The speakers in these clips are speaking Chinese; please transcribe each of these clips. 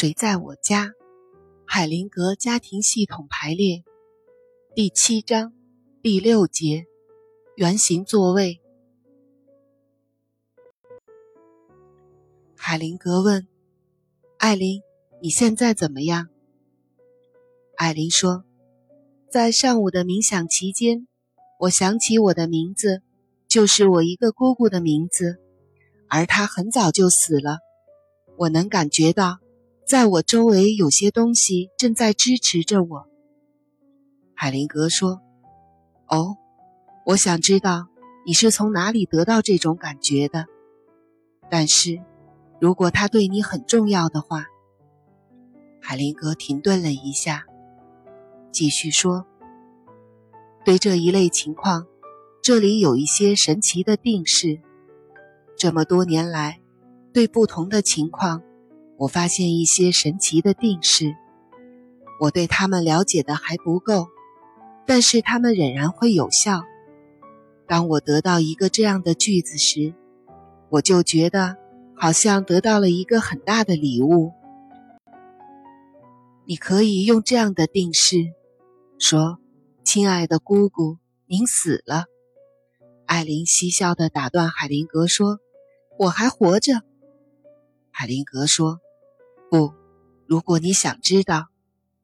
谁在我家？海灵格家庭系统排列第七章第六节圆形座位。海灵格问艾琳：“你现在怎么样？”艾琳说：“在上午的冥想期间，我想起我的名字，就是我一个姑姑的名字，而她很早就死了。我能感觉到。”在我周围有些东西正在支持着我。海灵格说：“哦，我想知道你是从哪里得到这种感觉的。但是，如果它对你很重要的话。”海灵格停顿了一下，继续说：“对这一类情况，这里有一些神奇的定式。这么多年来，对不同的情况。”我发现一些神奇的定式，我对他们了解的还不够，但是他们仍然会有效。当我得到一个这样的句子时，我就觉得好像得到了一个很大的礼物。你可以用这样的定式说：“亲爱的姑姑，您死了。”艾琳嬉笑地打断海灵格说：“我还活着。”海灵格说。不，如果你想知道，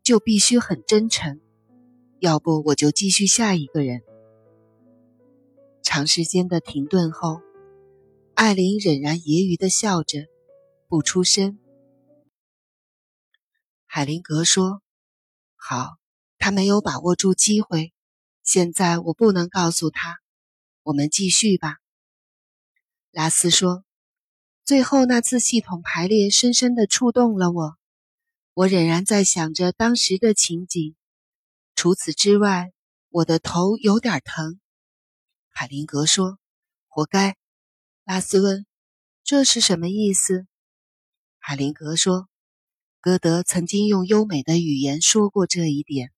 就必须很真诚。要不，我就继续下一个人。长时间的停顿后，艾琳仍然揶揄的笑着，不出声。海灵格说：“好，他没有把握住机会。现在我不能告诉他。我们继续吧。”拉斯说。最后那次系统排列深深的触动了我，我仍然在想着当时的情景。除此之外，我的头有点疼。海灵格说：“活该。”拉斯问：“这是什么意思？”海灵格说：“歌德曾经用优美的语言说过这一点。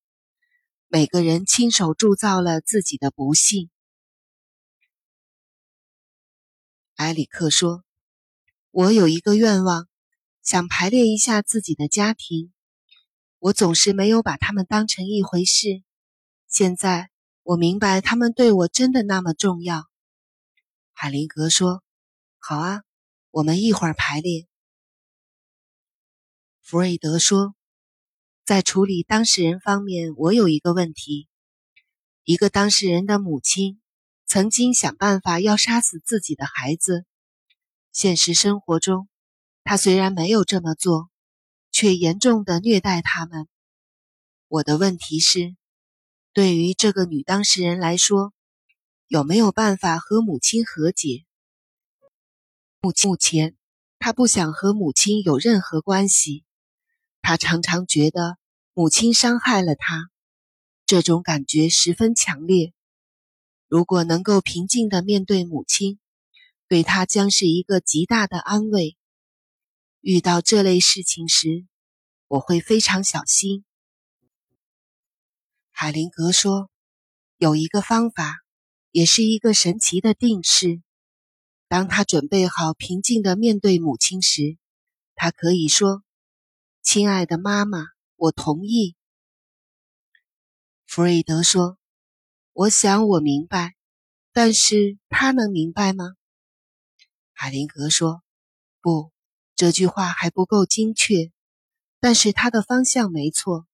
每个人亲手铸造了自己的不幸。”埃里克说。我有一个愿望，想排列一下自己的家庭。我总是没有把他们当成一回事。现在我明白他们对我真的那么重要。海灵格说：“好啊，我们一会儿排列。”弗瑞德说：“在处理当事人方面，我有一个问题。一个当事人的母亲曾经想办法要杀死自己的孩子。”现实生活中，他虽然没有这么做，却严重的虐待他们。我的问题是，对于这个女当事人来说，有没有办法和母亲和解？目目前，她不想和母亲有任何关系。她常常觉得母亲伤害了她，这种感觉十分强烈。如果能够平静的面对母亲，对他将是一个极大的安慰。遇到这类事情时，我会非常小心。海灵格说：“有一个方法，也是一个神奇的定式。当他准备好平静的面对母亲时，他可以说：‘亲爱的妈妈，我同意。’”弗瑞德说：“我想我明白，但是他能明白吗？”海灵格说：“不，这句话还不够精确，但是它的方向没错。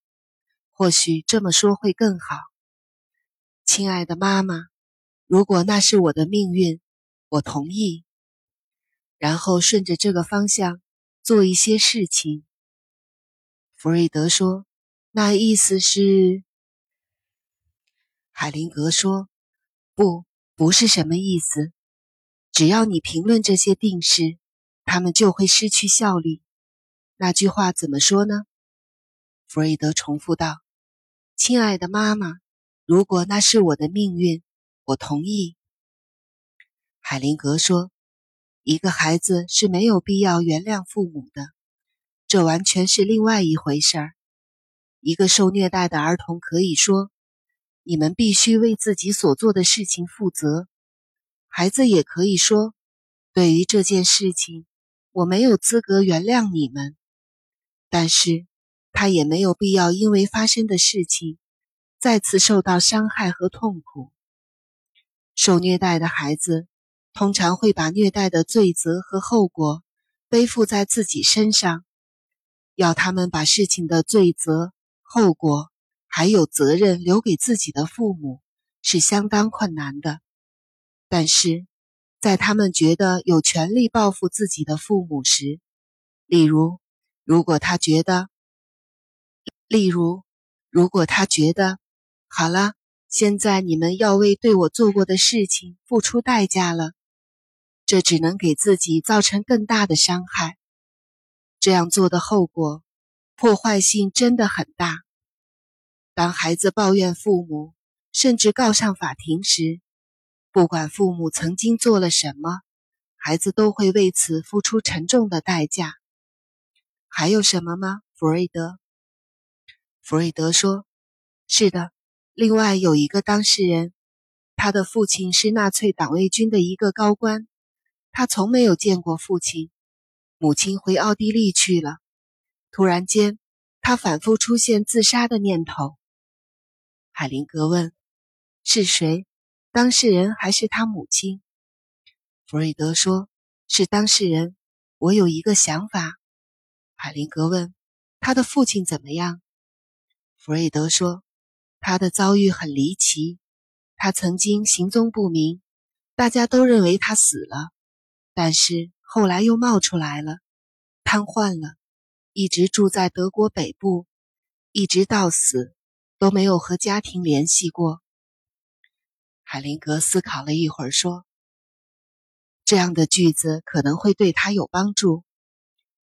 或许这么说会更好。亲爱的妈妈，如果那是我的命运，我同意。然后顺着这个方向做一些事情。”弗瑞德说：“那意思是？”海灵格说：“不，不是什么意思。”只要你评论这些定式，他们就会失去效力。那句话怎么说呢？弗瑞德重复道：“亲爱的妈妈，如果那是我的命运，我同意。”海灵格说：“一个孩子是没有必要原谅父母的，这完全是另外一回事儿。一个受虐待的儿童可以说：‘你们必须为自己所做的事情负责。’”孩子也可以说：“对于这件事情，我没有资格原谅你们。”但是他也没有必要因为发生的事情再次受到伤害和痛苦。受虐待的孩子通常会把虐待的罪责和后果背负在自己身上，要他们把事情的罪责、后果还有责任留给自己的父母是相当困难的。但是，在他们觉得有权利报复自己的父母时，例如，如果他觉得，例如，如果他觉得，好了，现在你们要为对我做过的事情付出代价了，这只能给自己造成更大的伤害。这样做的后果，破坏性真的很大。当孩子抱怨父母，甚至告上法庭时，不管父母曾经做了什么，孩子都会为此付出沉重的代价。还有什么吗，弗瑞德？弗瑞德说：“是的，另外有一个当事人，他的父亲是纳粹党卫军的一个高官，他从没有见过父亲。母亲回奥地利去了，突然间，他反复出现自杀的念头。”海灵格问：“是谁？”当事人还是他母亲？弗瑞德说：“是当事人。”我有一个想法。海灵格问：“他的父亲怎么样？”弗瑞德说：“他的遭遇很离奇。他曾经行踪不明，大家都认为他死了，但是后来又冒出来了，瘫痪了，一直住在德国北部，一直到死都没有和家庭联系过。”海灵格思考了一会儿，说：“这样的句子可能会对他有帮助。”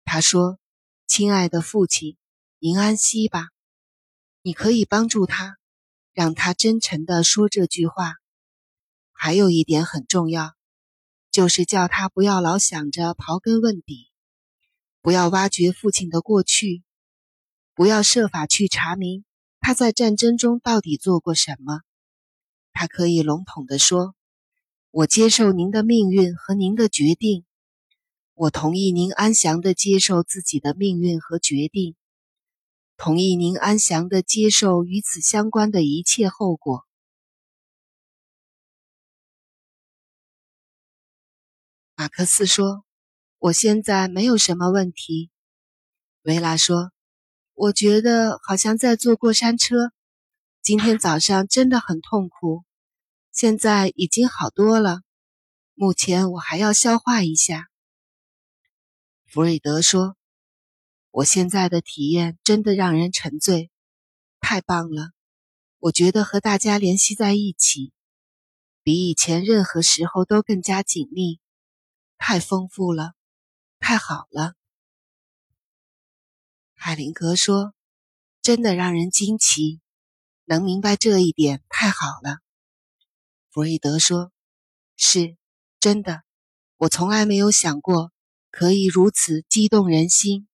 他说：“亲爱的父亲，您安息吧。你可以帮助他，让他真诚地说这句话。还有一点很重要，就是叫他不要老想着刨根问底，不要挖掘父亲的过去，不要设法去查明他在战争中到底做过什么。”他可以笼统地说：“我接受您的命运和您的决定，我同意您安详地接受自己的命运和决定，同意您安详地接受与此相关的一切后果。”马克思说：“我现在没有什么问题。”维拉说：“我觉得好像在坐过山车，今天早上真的很痛苦。”现在已经好多了，目前我还要消化一下。弗瑞德说：“我现在的体验真的让人沉醉，太棒了！我觉得和大家联系在一起，比以前任何时候都更加紧密，太丰富了，太好了。”海灵格说：“真的让人惊奇，能明白这一点太好了。”弗瑞德说：“是，真的，我从来没有想过可以如此激动人心。”